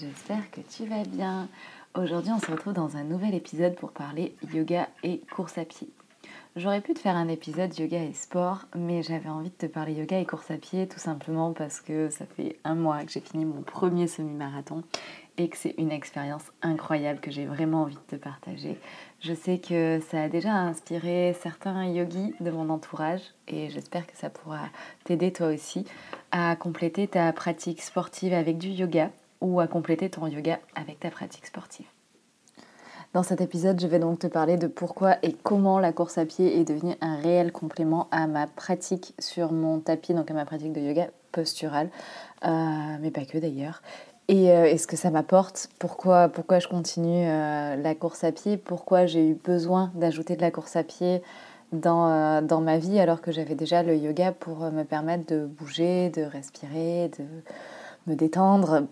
J'espère que tu vas bien. Aujourd'hui, on se retrouve dans un nouvel épisode pour parler yoga et course à pied. J'aurais pu te faire un épisode yoga et sport, mais j'avais envie de te parler yoga et course à pied tout simplement parce que ça fait un mois que j'ai fini mon premier semi-marathon et que c'est une expérience incroyable que j'ai vraiment envie de te partager. Je sais que ça a déjà inspiré certains yogis de mon entourage et j'espère que ça pourra t'aider toi aussi à compléter ta pratique sportive avec du yoga ou à compléter ton yoga avec ta pratique sportive. Dans cet épisode, je vais donc te parler de pourquoi et comment la course à pied est devenue un réel complément à ma pratique sur mon tapis, donc à ma pratique de yoga postural, euh, mais pas que d'ailleurs. Et, euh, ce que ça m'apporte, pourquoi, pourquoi je continue euh, la course à pied, pourquoi j'ai eu besoin d'ajouter de la course à pied dans, dans ma vie alors que j'avais déjà le yoga pour me permettre de bouger, de respirer, de me détendre,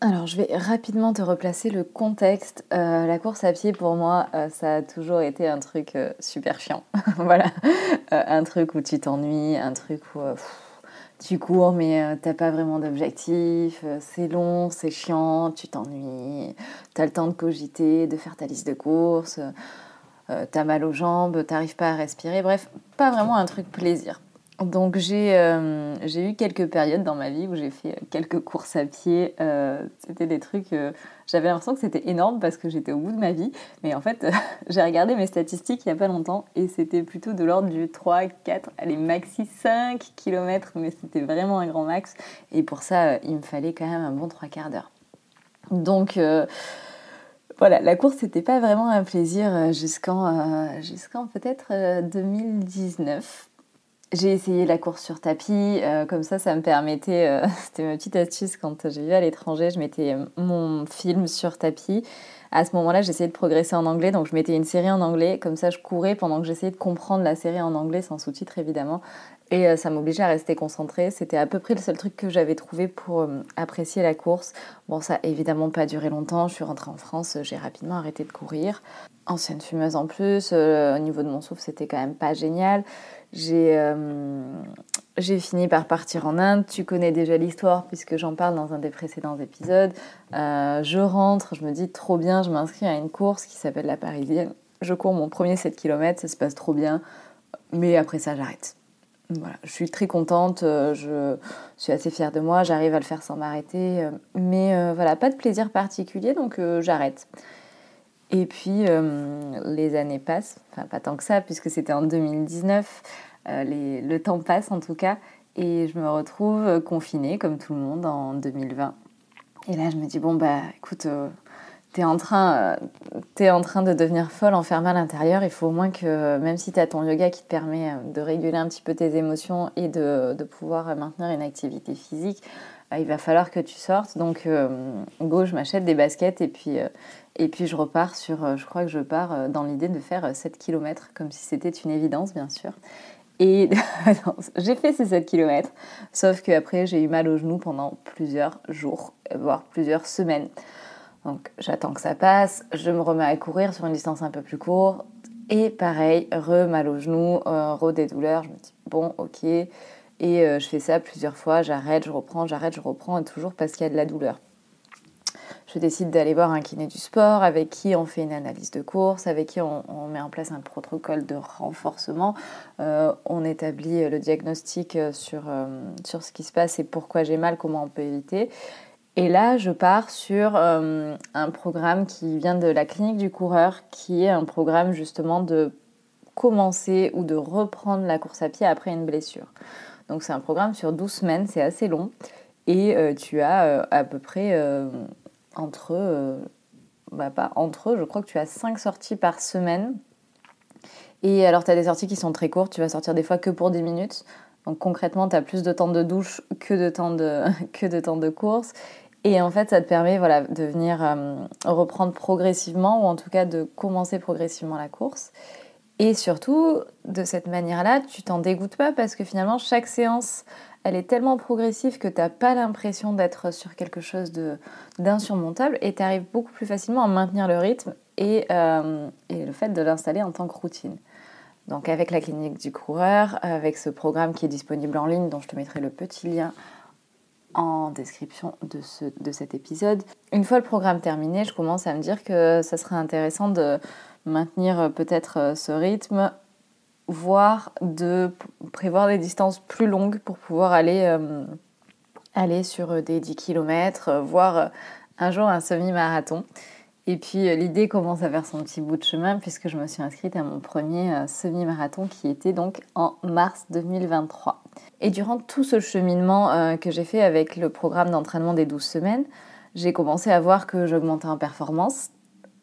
alors, je vais rapidement te replacer le contexte. Euh, la course à pied, pour moi, euh, ça a toujours été un truc euh, super chiant. voilà. un truc où tu t'ennuies, un truc où tu cours, mais t'as pas vraiment d'objectif. c'est long, c'est chiant, tu t'ennuies. T'as le temps de cogiter, de faire ta liste de courses. t'as mal aux jambes, t'arrives pas à respirer. Bref, pas vraiment un truc plaisir. Donc euh, j'ai eu quelques périodes dans ma vie où j'ai fait quelques courses à pied. Euh, c'était des trucs... Euh, j'avais l'impression que c'était énorme parce que j'étais au bout de ma vie. Mais en fait, j'ai regardé mes statistiques il n'y a pas longtemps et c'était plutôt de l'ordre du 3, 4, allez, maxi 5 km. Mais c'était vraiment un grand max. Et pour ça, il me fallait quand même un bon 3 quarts d'heure. Donc voilà, la course n'était pas vraiment un plaisir jusqu'en peut-être 2019 j'ai essayé la course sur tapis, euh, comme ça, ça me permettait, euh, c'était ma petite astuce quand j'ai vu à l'étranger, je mettais mon film sur tapis. À ce moment-là, j'essayais de progresser en anglais, donc je mettais une série en anglais, comme ça je courais pendant que j'essayais de comprendre la série en anglais, sans sous-titres évidemment, et euh, ça m'obligeait à rester concentrée. C'était à peu près le seul truc que j'avais trouvé pour apprécier la course. Bon, ça a évidemment pas duré longtemps, je suis rentrée en France, j'ai rapidement arrêté de courir. Ancienne fumeuse en plus, au niveau de mon souffle, c'était quand même pas génial. Euh, j'ai fini par partir en Inde. Tu connais déjà l'histoire puisque j'en parle dans un des précédents épisodes. Euh, je rentre, je me dis trop bien, je m'inscris à une course qui s'appelle la Parisienne. Je cours mon premier 7 km, ça se passe trop bien, mais après ça j'arrête. Voilà, je suis très contente, euh, je suis assez fière de moi, j'arrive à le faire sans m'arrêter, mais voilà, pas de plaisir particulier, donc j'arrête. Et puis les années passent, enfin pas tant que ça, puisque c'était en 2019, euh, le temps passe en tout cas, et je me retrouve confinée comme tout le monde en 2020. Et là je me dis, bon bah écoute, euh, t'es en, train, euh, en train de devenir folle, enfermée à l'intérieur, il faut au moins que, même si tu as ton yoga qui te permet de réguler un petit peu tes émotions et de, de pouvoir maintenir une activité physique, il va falloir que tu sortes. Donc, go, je m'achète des baskets et puis, et puis je repars sur, je crois que je pars dans l'idée de faire 7 km, comme si c'était une évidence, bien sûr. Et j'ai fait ces 7 km, sauf qu'après j'ai eu mal au genou pendant plusieurs jours, voire plusieurs semaines. Donc j'attends que ça passe, je me remets à courir sur une distance un peu plus courte, et pareil, re mal au genou, euh, re des douleurs, je me dis bon ok, et euh, je fais ça plusieurs fois, j'arrête, je reprends, j'arrête, je reprends, et toujours parce qu'il y a de la douleur je décide d'aller voir un kiné du sport avec qui on fait une analyse de course, avec qui on, met en place un protocole de renforcement, euh, on établit le diagnostic euh, sur, euh, sur ce qui se passe et pourquoi j'ai mal, comment on peut éviter. Et là, je pars sur un programme qui vient de la clinique du coureur, qui est un programme justement de commencer ou de reprendre la course à pied après une blessure. Donc c'est un programme sur 12 semaines, c'est assez long. Et tu as à peu près entre, euh, bah pas entre, je crois que tu as 5 sorties par semaine. Et alors, tu as des sorties qui sont très courtes, tu vas sortir des fois que pour 10 minutes. Donc concrètement, tu as plus de temps de douche que de temps de, que de, temps de course. Et en fait, ça te permet voilà, de venir euh, reprendre progressivement, ou en tout cas de commencer progressivement la course. Et surtout, de cette manière-là, tu t'en dégoûtes pas parce que finalement, chaque séance, elle est tellement progressive que tu n'as pas l'impression d'être sur quelque chose d'insurmontable et tu arrives beaucoup plus facilement à maintenir le rythme et, euh, et le fait de l'installer en tant que routine. Donc avec la clinique du coureur, avec ce programme qui est disponible en ligne, dont je te mettrai le petit lien en description de, ce, de cet épisode. Une fois le programme terminé, je commence à me dire que ça serait intéressant de maintenir euh, peut-être euh, ce rythme, voire de prévoir des distances plus longues pour pouvoir aller, euh, aller sur des 10 km, voire un jour un semi-marathon. Et puis l'idée commence à faire son petit bout de chemin puisque je me suis inscrite à mon premier semi-marathon qui était donc en mars 2023. Et durant tout ce cheminement que j'ai fait avec le programme d'entraînement des 12 semaines, j'ai commencé à voir que j'augmentais en performance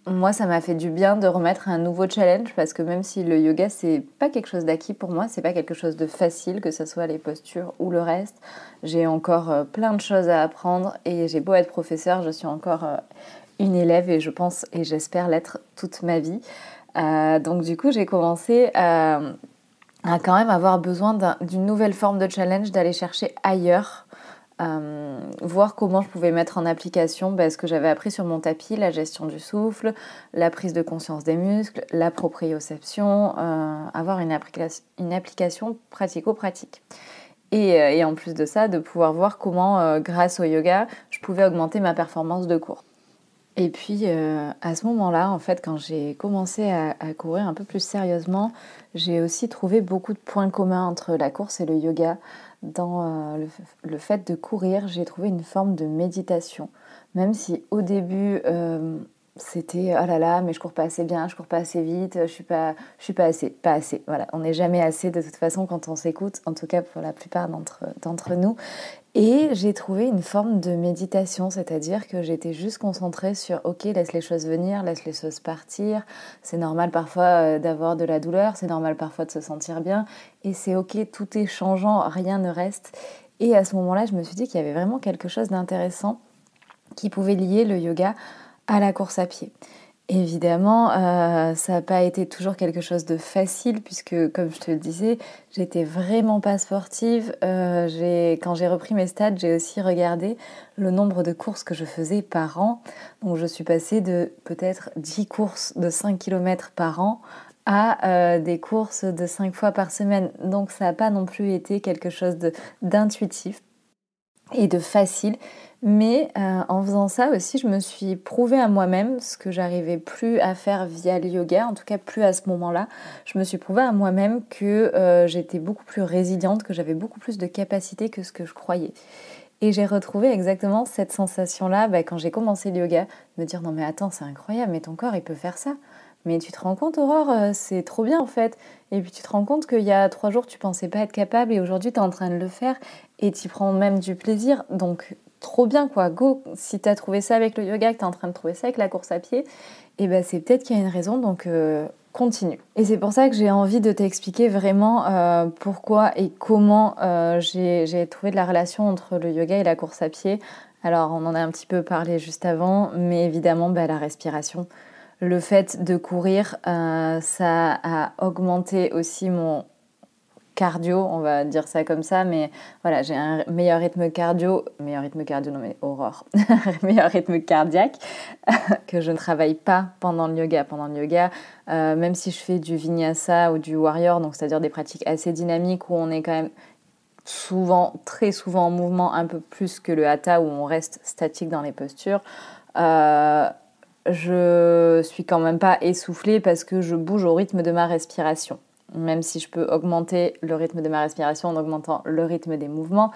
moi, ça m'a fait du bien de remettre un nouveau challenge parce que même si le yoga, c'est pas quelque chose d'acquis pour moi, c'est pas quelque chose de facile, que ce soit les postures ou le reste. J'ai encore euh, plein de choses à apprendre et j'ai beau être professeur, je suis encore euh, une élève et je pense et j'espère l'être toute ma vie. Euh, donc, du coup, j'ai commencé à, à, quand même avoir besoin d'une nouvelle forme de challenge, d'aller chercher ailleurs euh, voir comment je pouvais mettre en application bah, ce que j'avais appris sur mon tapis, la gestion du souffle, la prise de conscience des muscles, la proprioception, euh, avoir une, application pratico-pratique. Et, euh, et, en plus de ça, de pouvoir voir comment, grâce au yoga, je pouvais augmenter ma performance de cours. Et puis à ce moment-là, en fait, quand j'ai commencé à, à, courir un peu plus sérieusement, j'ai aussi trouvé beaucoup de points communs entre la course et le yoga dans euh, le, fait de courir, j'ai trouvé une forme de méditation. Même si au début, euh, c'était oh là là, mais je cours pas assez bien, je cours pas assez vite, je suis pas, je suis pas assez, pas assez. Voilà, on n'est jamais assez de toute façon quand on s'écoute, en tout cas pour la plupart d'entre nous. Et j'ai trouvé une forme de méditation, c'est-à-dire que j'étais juste concentrée sur OK, laisse les choses venir, laisse les choses partir. C'est normal parfois euh, d'avoir de la douleur, c'est normal parfois de se sentir bien, et c'est OK, tout est changeant, rien ne reste. Et à ce moment-là, je me suis dit qu'il y avait vraiment quelque chose d'intéressant qui pouvait lier le yoga à la course à pied. Évidemment, euh, ça n'a pas été toujours quelque chose de facile puisque, comme je te le disais, j'étais vraiment pas sportive. Euh, quand j'ai repris mes stades, j'ai aussi regardé le nombre de courses que je faisais par an. Donc, je suis passée de peut-être 10 courses de 5 km par an à euh, des courses de 5 fois par semaine. Donc, ça n'a pas non plus été quelque chose d'intuitif et de facile. Mais euh, en faisant ça aussi, je me suis prouvé à moi-même ce que j'arrivais plus à faire via le yoga, en tout cas plus à ce moment-là. Je me suis prouvé à moi-même que euh, j'étais beaucoup plus résiliente, que j'avais beaucoup plus de capacité que ce que je croyais. Et j'ai retrouvé exactement cette sensation-là bah, quand j'ai commencé le yoga, me dire non mais attends, c'est incroyable, mais ton corps il peut faire ça. Mais tu te rends compte, Aurore, euh, c'est trop bien en fait. Et puis tu te rends compte qu'il y a trois jours, tu pensais pas être capable et aujourd'hui, tu es en train de le faire et tu prends même du plaisir. Donc trop bien quoi, go, si tu as trouvé ça avec le yoga, que tu es en train de trouver ça avec la course à pied, et eh ben c'est peut-être qu'il y a une raison, donc euh, continue. Et c'est pour ça que j'ai envie de t'expliquer vraiment euh, pourquoi et comment euh, j'ai trouvé de la relation entre le yoga et la course à pied. Alors on en a un petit peu parlé juste avant, mais évidemment bah, la respiration. Le fait de courir, ça a augmenté aussi mon cardio, on va dire ça comme ça, mais voilà, j'ai un meilleur rythme cardio, meilleur rythme cardio, non mais aurore, meilleur rythme cardiaque que je ne travaille pas pendant le yoga. Pendant le yoga, euh, même si je fais du vinyasa ou du warrior, donc c'est-à-dire des pratiques assez dynamiques où on est quand même souvent, très souvent en mouvement, un peu plus que le hatha où on reste statique dans les postures. Euh, je suis quand même pas essoufflée parce que je bouge au rythme de ma respiration même si je peux augmenter le rythme de ma respiration en augmentant le rythme des mouvements,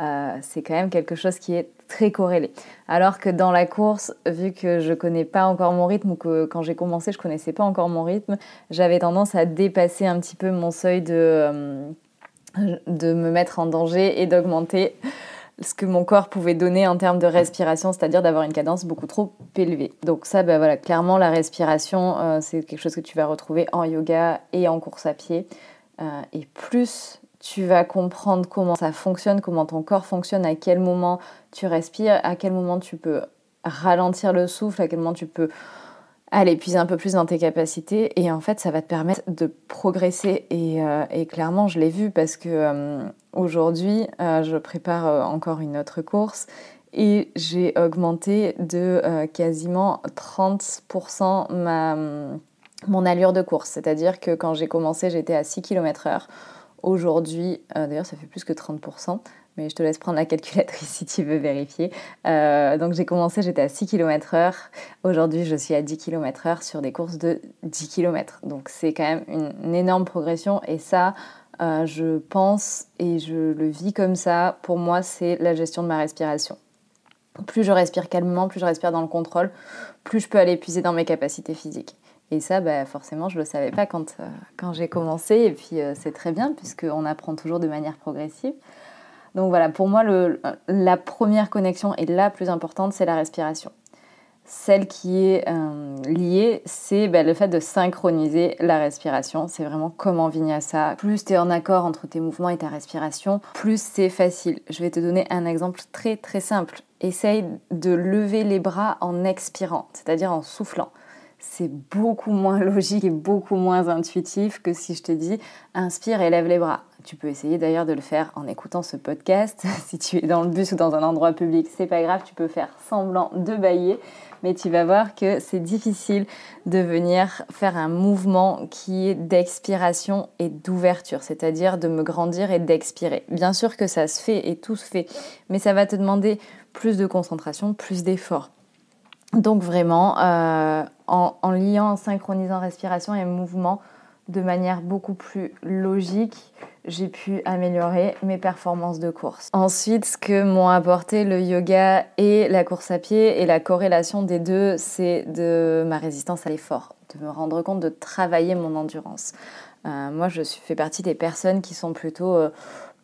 euh, c'est quand même quelque chose qui est très corrélé. Alors que dans la course, vu que je connais pas encore mon rythme ou que quand j'ai commencé je connaissais pas encore mon rythme, j'avais tendance à dépasser un petit peu mon seuil de, euh, de me mettre en danger et d'augmenter ce que mon corps pouvait donner en termes de respiration, c'est-à-dire d'avoir une cadence beaucoup trop élevée. Donc ça, ben voilà, clairement la respiration, euh, c'est quelque chose que tu vas retrouver en yoga et en course à pied. Euh, et plus tu vas comprendre comment ça fonctionne, comment ton corps fonctionne, à quel moment tu respires, à quel moment tu peux ralentir le souffle, à quel moment tu peux aller puiser un peu plus dans tes capacités. Et en fait, ça va te permettre de progresser. Et, euh, clairement, je l'ai vu parce que euh, aujourd'hui, euh, je prépare encore une autre course et j'ai augmenté de quasiment 30% ma, mon allure de course. C'est-à-dire que quand j'ai commencé, j'étais à 6 km/h. Aujourd'hui, euh, d'ailleurs ça fait plus que 30%, mais je te laisse prendre la calculatrice si tu veux vérifier. Euh, donc j'ai commencé, j'étais à 6 km/h. Aujourd'hui, je suis à 10 km/h sur des courses de 10 km. Donc c'est quand même une, énorme progression et ça, euh, je pense et je le vis comme ça. Pour moi, c'est la gestion de ma respiration. Plus je respire calmement, plus je respire dans le contrôle, plus je peux aller puiser dans mes capacités physiques. Et ça, bah, forcément, je ne le savais pas quand, euh, quand j'ai commencé. Et puis, euh, c'est très bien, puisqu'on apprend toujours de manière progressive. Donc voilà, pour moi, le, la première connexion et la plus importante, c'est la respiration. Celle qui est euh, liée, c'est bah, le fait de synchroniser la respiration. C'est vraiment comment ça. Plus tu es en accord entre tes mouvements et ta respiration, plus c'est facile. Je vais te donner un exemple très très simple. Essaye de lever les bras en expirant, c'est-à-dire en soufflant c'est beaucoup moins logique et beaucoup moins intuitif que si je te dis inspire et lève les bras. Tu peux essayer d'ailleurs de le faire en écoutant ce podcast. si tu es dans le bus ou dans un endroit public, c'est pas grave, tu peux faire semblant de bailler, mais tu vas voir que c'est difficile de venir faire un mouvement qui est d'expiration et d'ouverture, c'est-à-dire de me grandir et d'expirer. Bien sûr que ça se fait et tout se fait, mais ça va te demander plus de concentration, plus d'effort. Donc vraiment, euh, en, liant, en synchronisant respiration et mouvement de manière beaucoup plus logique, j'ai pu améliorer mes performances de course. Ensuite, ce que m'ont apporté le yoga et la course à pied et la corrélation des deux, c'est de ma résistance à l'effort, de me rendre compte de travailler mon endurance. Euh, moi, je fais partie des personnes qui sont plutôt, euh,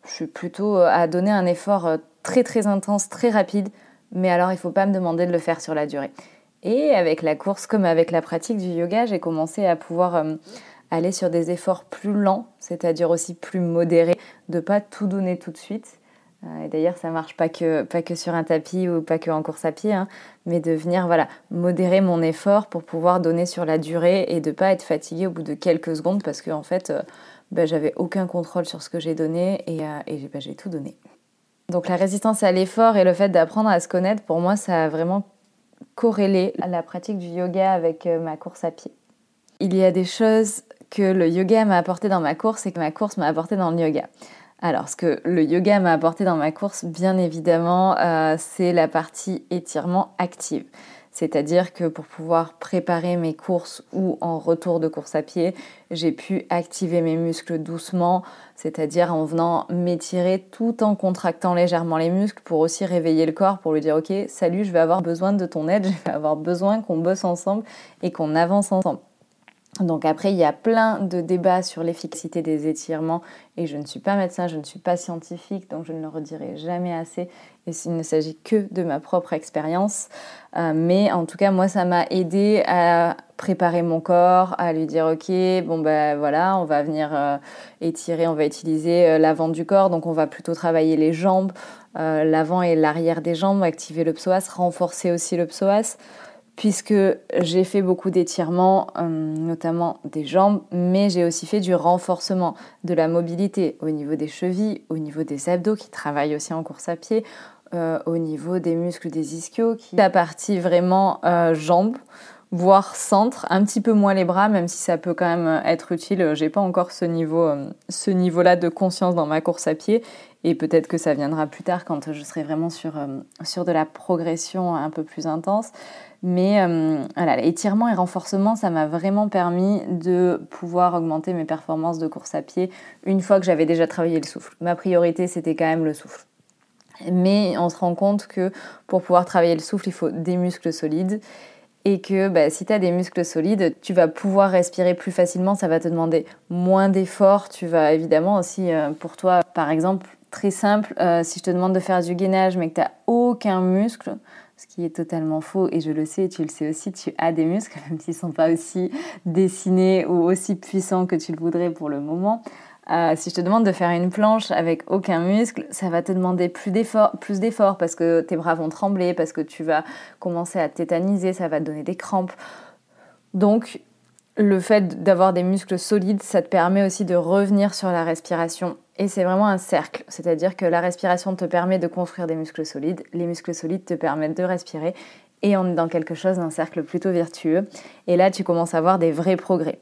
je suis plutôt à donner un effort très très intense, très rapide mais alors il ne faut pas me demander de le faire sur la durée. Et avec la course comme avec la pratique du yoga, j'ai commencé à pouvoir euh, aller sur des efforts plus lents, c'est-à-dire aussi plus modérés, de pas tout donner tout de suite. Euh, et d'ailleurs, ça marche pas que, pas que sur un tapis ou pas que en course à pied, hein, mais de venir voilà, modérer mon effort pour pouvoir donner sur la durée et de pas être fatigué au bout de quelques secondes parce que en fait, euh, bah, j'avais aucun contrôle sur ce que j'ai donné et, et bah, j'ai tout donné. Donc la résistance à l'effort et le fait d'apprendre à se connaître, pour moi, ça a vraiment corrélé la pratique du yoga avec euh, ma course à pied. Il y a des choses que le yoga m'a apporté dans ma course et que ma course m'a apporté dans le yoga. Alors, ce que le yoga m'a apporté dans ma course, bien évidemment, euh, c'est la partie étirement active. C'est-à-dire que pour pouvoir préparer mes courses ou en retour de course à pied, j'ai pu activer mes muscles doucement, c'est-à-dire en venant m'étirer tout en contractant légèrement les muscles pour aussi réveiller le corps, pour lui dire ok, salut, je vais avoir besoin de ton aide, je vais avoir besoin qu'on bosse ensemble et qu'on avance ensemble. Donc après, il y a plein de débats sur l'efficacité des étirements et je ne suis pas médecin, je ne suis pas scientifique, donc je ne le redirai jamais assez et il ne s'agit que de ma propre expérience. Euh, mais en tout cas, moi, ça m'a aidé à préparer mon corps, à lui dire ok, bon ben voilà, on va venir euh, étirer, on va utiliser euh, l'avant du corps, donc on va plutôt travailler les jambes, l'avant et l'arrière des jambes, activer le psoas, renforcer aussi le psoas puisque j'ai fait beaucoup d'étirements, euh, notamment des jambes, mais j'ai aussi fait du renforcement de la mobilité au niveau des chevilles, au niveau des abdos qui travaillent aussi en course à pied, euh, au niveau des muscles des ischios, qui la partie vraiment euh, jambes, voire centre, un petit peu moins les bras, même si ça peut quand même être utile. J'ai pas encore ce niveau, ce niveau-là de conscience dans ma course à pied, et peut-être que ça viendra plus tard quand je serai vraiment sur, sur de la progression un peu plus intense. Mais euh, voilà, l'étirement et renforcement, ça m'a vraiment permis de pouvoir augmenter mes performances de course à pied une fois que j'avais déjà travaillé le souffle. Ma priorité, c'était quand même le souffle. Mais on se rend compte que pour pouvoir travailler le souffle, il faut des muscles solides. Et que bah, si tu as des muscles solides, tu vas pouvoir respirer plus facilement, ça va te demander moins d'efforts. Tu vas évidemment aussi, euh, pour toi, par exemple, très simple, euh, si je te demande de faire du gainage mais que tu n'as aucun muscle, ce qui est totalement faux et je le sais, tu le sais aussi, tu as des muscles, même s'ils ne sont pas aussi dessinés ou aussi puissants que tu le voudrais pour le moment. Euh, si je te demande de faire une planche avec aucun muscle, ça va te demander plus d'efforts, plus d'efforts parce que tes bras vont trembler, parce que tu vas commencer à tétaniser, ça va te donner des crampes. Donc, le fait d'avoir des muscles solides, ça te permet aussi de revenir sur la respiration. Et c'est vraiment un cercle, c'est-à-dire que la respiration te permet de construire des muscles solides, les muscles solides te permettent de respirer, et on est dans quelque chose d'un cercle plutôt vertueux. Et là, tu commences à voir des vrais progrès.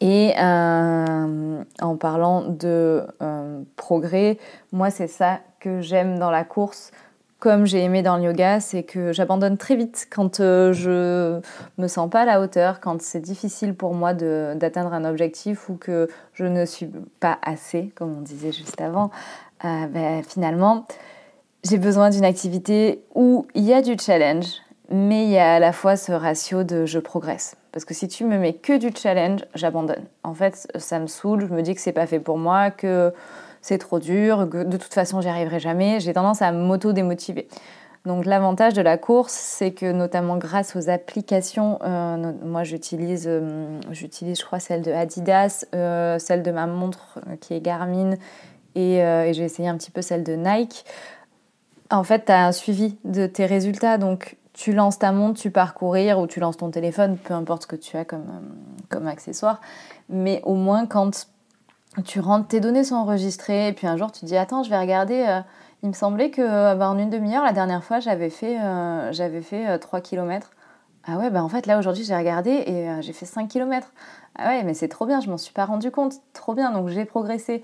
Et euh, en parlant de euh, progrès, moi c'est ça que j'aime dans la course, comme j'ai aimé dans le yoga, c'est que j'abandonne très vite quand euh, je me sens pas à la hauteur, quand c'est difficile pour moi d'atteindre un objectif ou que je ne suis pas assez, comme on disait juste avant. Ben, finalement, j'ai besoin d'une activité où il y a du challenge, mais il y a à la fois ce ratio de je progresse. Parce que si tu me mets que du challenge, j'abandonne. En fait, ça me saoule, je me dis que c'est pas fait pour moi, que c'est trop dur, de toute façon j'y arriverai jamais. J'ai tendance à m'auto-démotiver. Donc l'avantage de la course, c'est que notamment grâce aux applications, euh, moi j'utilise, euh, j'utilise je crois celle de Adidas, euh, celle de ma montre qui est Garmin et, j'ai essayé un petit peu celle de Nike. En fait, tu as un suivi de tes résultats. Donc tu lances ta montre, tu pars courir ou tu lances ton téléphone, peu importe ce que tu as comme, comme accessoire. Mais au moins, quand tu rentres, tes données sont enregistrées et puis un jour tu dis Attends, je vais regarder. Euh, il me semblait que euh, bah, en une demi-heure, la dernière fois, j'avais fait, j'avais fait 3 km. Ah ouais, bah en fait, là aujourd'hui, j'ai regardé et j'ai fait 5 km. Ah ouais, mais c'est trop bien, je m'en suis pas rendu compte. Trop bien, donc j'ai progressé.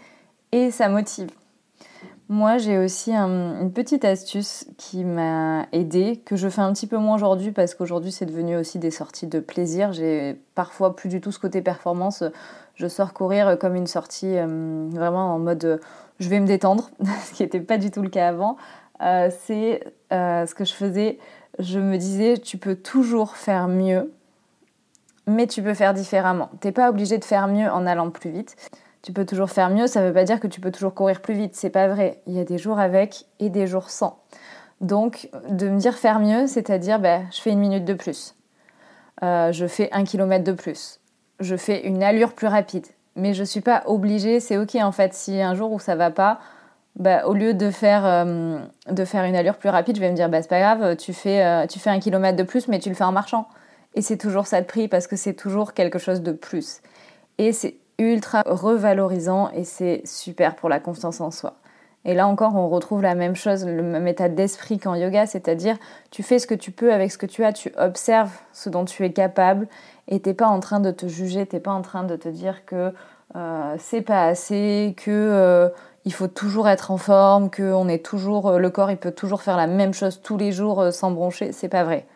Et ça motive. Moi, j'ai aussi une petite astuce qui m'a aidée, que je fais un petit peu moins aujourd'hui parce qu'aujourd'hui, c'est devenu aussi des sorties de plaisir. J'ai parfois plus du tout ce côté performance. Je sors courir comme une sortie euh, vraiment en mode euh, je vais me détendre, ce qui n'était pas du tout le cas avant. Euh, c'est ce que je faisais. Je me disais, tu peux toujours faire mieux, mais tu peux faire différemment. Tu n'es pas obligé de faire mieux en allant plus vite tu peux toujours faire mieux, ça ne veut pas dire que tu peux toujours courir plus vite. C'est pas vrai. Il y a des jours avec et des jours sans. Donc, de me dire faire mieux, c'est-à-dire, ben, je fais une minute de plus. Je fais un kilomètre de plus. Je fais une allure plus rapide. Mais je ne suis pas obligée, c'est ok en fait. Si un jour où ça va pas, bah, au lieu de faire, euh, de faire une allure plus rapide, je vais me dire, bah, c'est pas grave, tu fais, euh, tu fais un kilomètre de plus, mais tu le fais en marchant. Et c'est toujours ça de prix parce que c'est toujours quelque chose de plus. Et c'est ultra revalorisant et c'est super pour la confiance en soi. Et là encore, on retrouve la même chose, le même état d'esprit qu'en yoga, c'est-à-dire tu fais ce que tu peux avec ce que tu as, tu observes ce dont tu es capable et t'es pas en train de te juger, t'es pas en train de te dire que euh, c'est pas assez, que euh, il faut toujours être en forme, que on est toujours, euh, le corps il peut toujours faire la même chose tous les jours sans broncher, c'est pas vrai.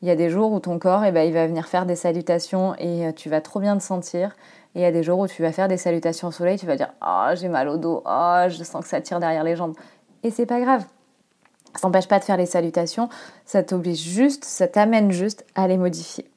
Il y a des jours où ton corps, eh ben, il va venir faire des salutations et tu vas trop bien te sentir. Et il y a des jours où tu vas faire des salutations au soleil, tu vas dire Oh, j'ai mal au dos, oh, je sens que ça tire derrière les jambes. Et c'est pas grave. Ça n'empêche pas de faire les salutations, ça t'oblige juste, ça t'amène juste à les modifier.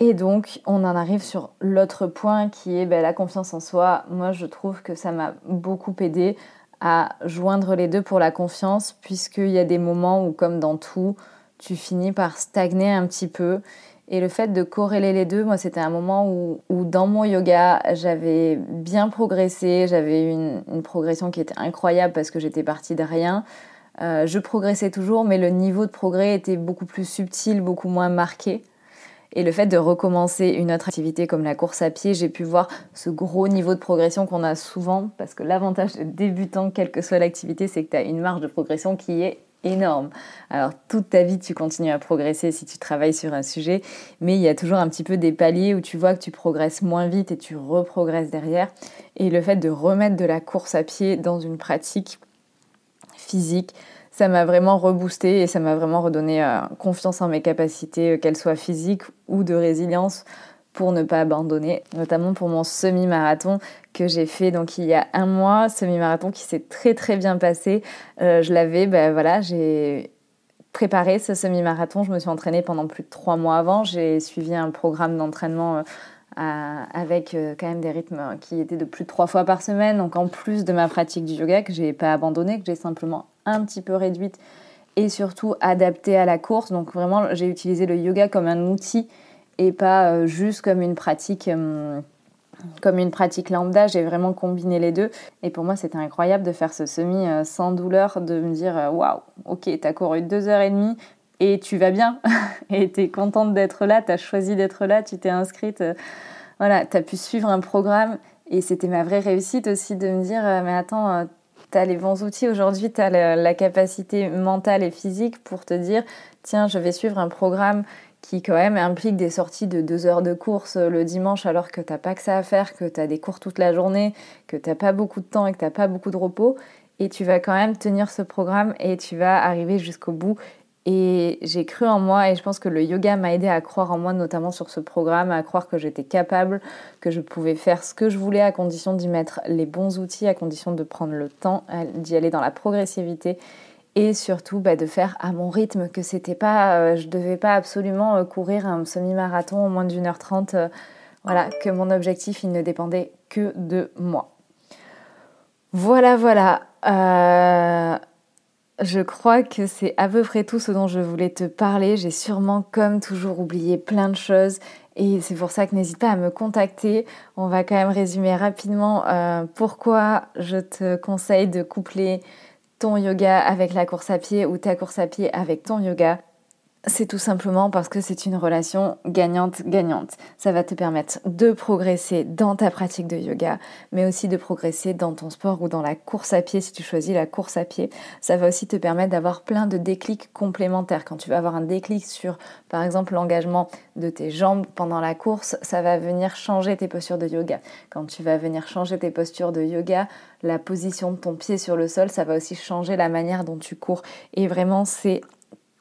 Et donc, on en arrive sur l'autre point qui est ben, la confiance en soi. Moi, je trouve que ça m'a beaucoup aidé à joindre les deux pour la confiance, puisqu'il y a des moments où, comme dans tout, tu finis par stagner un petit peu et le fait de corréler les deux, moi, c'était un moment où, dans mon yoga, j'avais bien progressé, j'avais une, une progression qui était incroyable parce que j'étais partie de rien. Euh, je progressais toujours, mais le niveau de progrès était beaucoup plus subtil, beaucoup moins marqué. Et le fait de recommencer une autre activité comme la course à pied, j'ai pu voir ce gros niveau de progression qu'on a souvent, parce que l'avantage de débutant, quelle que soit l'activité, c'est que tu as une marge de progression qui est énorme. Alors toute ta vie, tu continues à progresser si tu travailles sur un sujet, mais il y a toujours un petit peu des paliers où tu vois que tu progresses moins vite et tu reprogresses derrière. Et le fait de remettre de la course à pied dans une pratique physique, ça m'a vraiment reboosté et ça m'a vraiment redonné euh, confiance en mes capacités, euh, qu'elles soient physiques ou de résilience pour ne pas abandonner, notamment pour mon semi-marathon que j'ai fait donc il y a un mois, semi-marathon qui s'est très très bien passé. Euh, je l'avais, ben voilà, j'ai préparé ce semi-marathon, je me suis entraînée pendant plus de trois mois avant, j'ai suivi un programme d'entraînement avec euh, quand même des rythmes qui étaient de plus de trois fois par semaine, donc en plus de ma pratique du yoga que j'ai pas abandonné, que j'ai simplement un petit peu réduite et surtout adaptée à la course. Donc vraiment, j'ai utilisé le yoga comme un outil et pas euh, juste comme une pratique euh, comme une pratique lambda, j'ai vraiment combiné les deux. Et pour moi, c'était incroyable de faire ce semi euh, sans douleur, de me dire euh, waouh, ok, t'as couru deux heures et demie et tu vas bien. et t'es contente d'être là, t'as choisi d'être là, tu t'es inscrite. Euh, voilà, t'as pu suivre un programme. Et c'était ma vraie réussite aussi de me dire mais attends, t'as les bons outils aujourd'hui, t'as la, la capacité mentale et physique pour te dire tiens, je vais suivre un programme qui quand même implique des sorties de deux heures de course euh, le dimanche alors que t'as pas que ça à faire, que tu as des cours toute la journée, que t'as pas beaucoup de temps et que t'as pas beaucoup de repos. Et tu vas quand même tenir ce programme et tu vas arriver jusqu'au bout. Et j'ai cru en moi et je pense que le yoga m'a aidé à croire en moi, notamment sur ce programme, à croire que j'étais capable, que je pouvais faire ce que je voulais à condition d'y mettre les bons outils, à condition de prendre le temps, d'y aller dans la progressivité et surtout bah, de faire à mon rythme, que c'était pas, euh, je devais pas absolument euh, courir un semi-marathon en moins d'une heure trente, euh, voilà, que mon objectif il ne dépendait que de moi. Voilà, voilà. Je crois que c'est à peu près tout ce dont je voulais te parler. J'ai sûrement, comme toujours, oublié plein de choses. Et c'est pour ça que n'hésite pas à me contacter. On va quand même résumer rapidement pourquoi je te conseille de coupler ton yoga avec la course à pied ou ta course à pied avec ton yoga c'est tout simplement parce que c'est une relation gagnante-gagnante. Ça va te permettre de progresser dans ta pratique de yoga, mais aussi de progresser dans ton sport ou dans la course à pied si tu choisis la course à pied. Ça va aussi te permettre d'avoir plein de déclics complémentaires. Quand tu vas avoir un déclic sur, par exemple, l'engagement de tes jambes pendant la course, ça va venir changer tes postures de yoga. Quand tu vas venir changer tes postures de yoga, la position de ton pied sur le sol, ça va aussi changer la manière dont tu cours. Et vraiment, c'est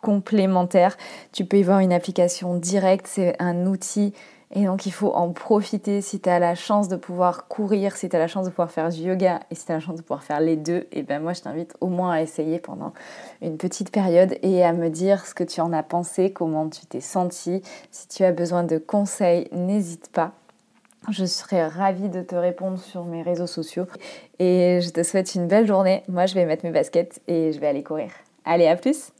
complémentaire. Tu peux y voir une application directe, c'est un outil et donc il faut en profiter si tu as la chance de pouvoir courir, si tu as la chance de pouvoir faire du yoga et si tu as la chance de pouvoir faire les deux, et ben moi je t'invite au moins à essayer pendant une petite période et à me dire ce que tu en as pensé, comment tu t'es senti. Si tu as besoin de conseils, n'hésite pas. Je serai ravie de te répondre sur mes réseaux sociaux et je te souhaite une belle journée. Moi je vais mettre mes baskets et je vais aller courir. Allez, à plus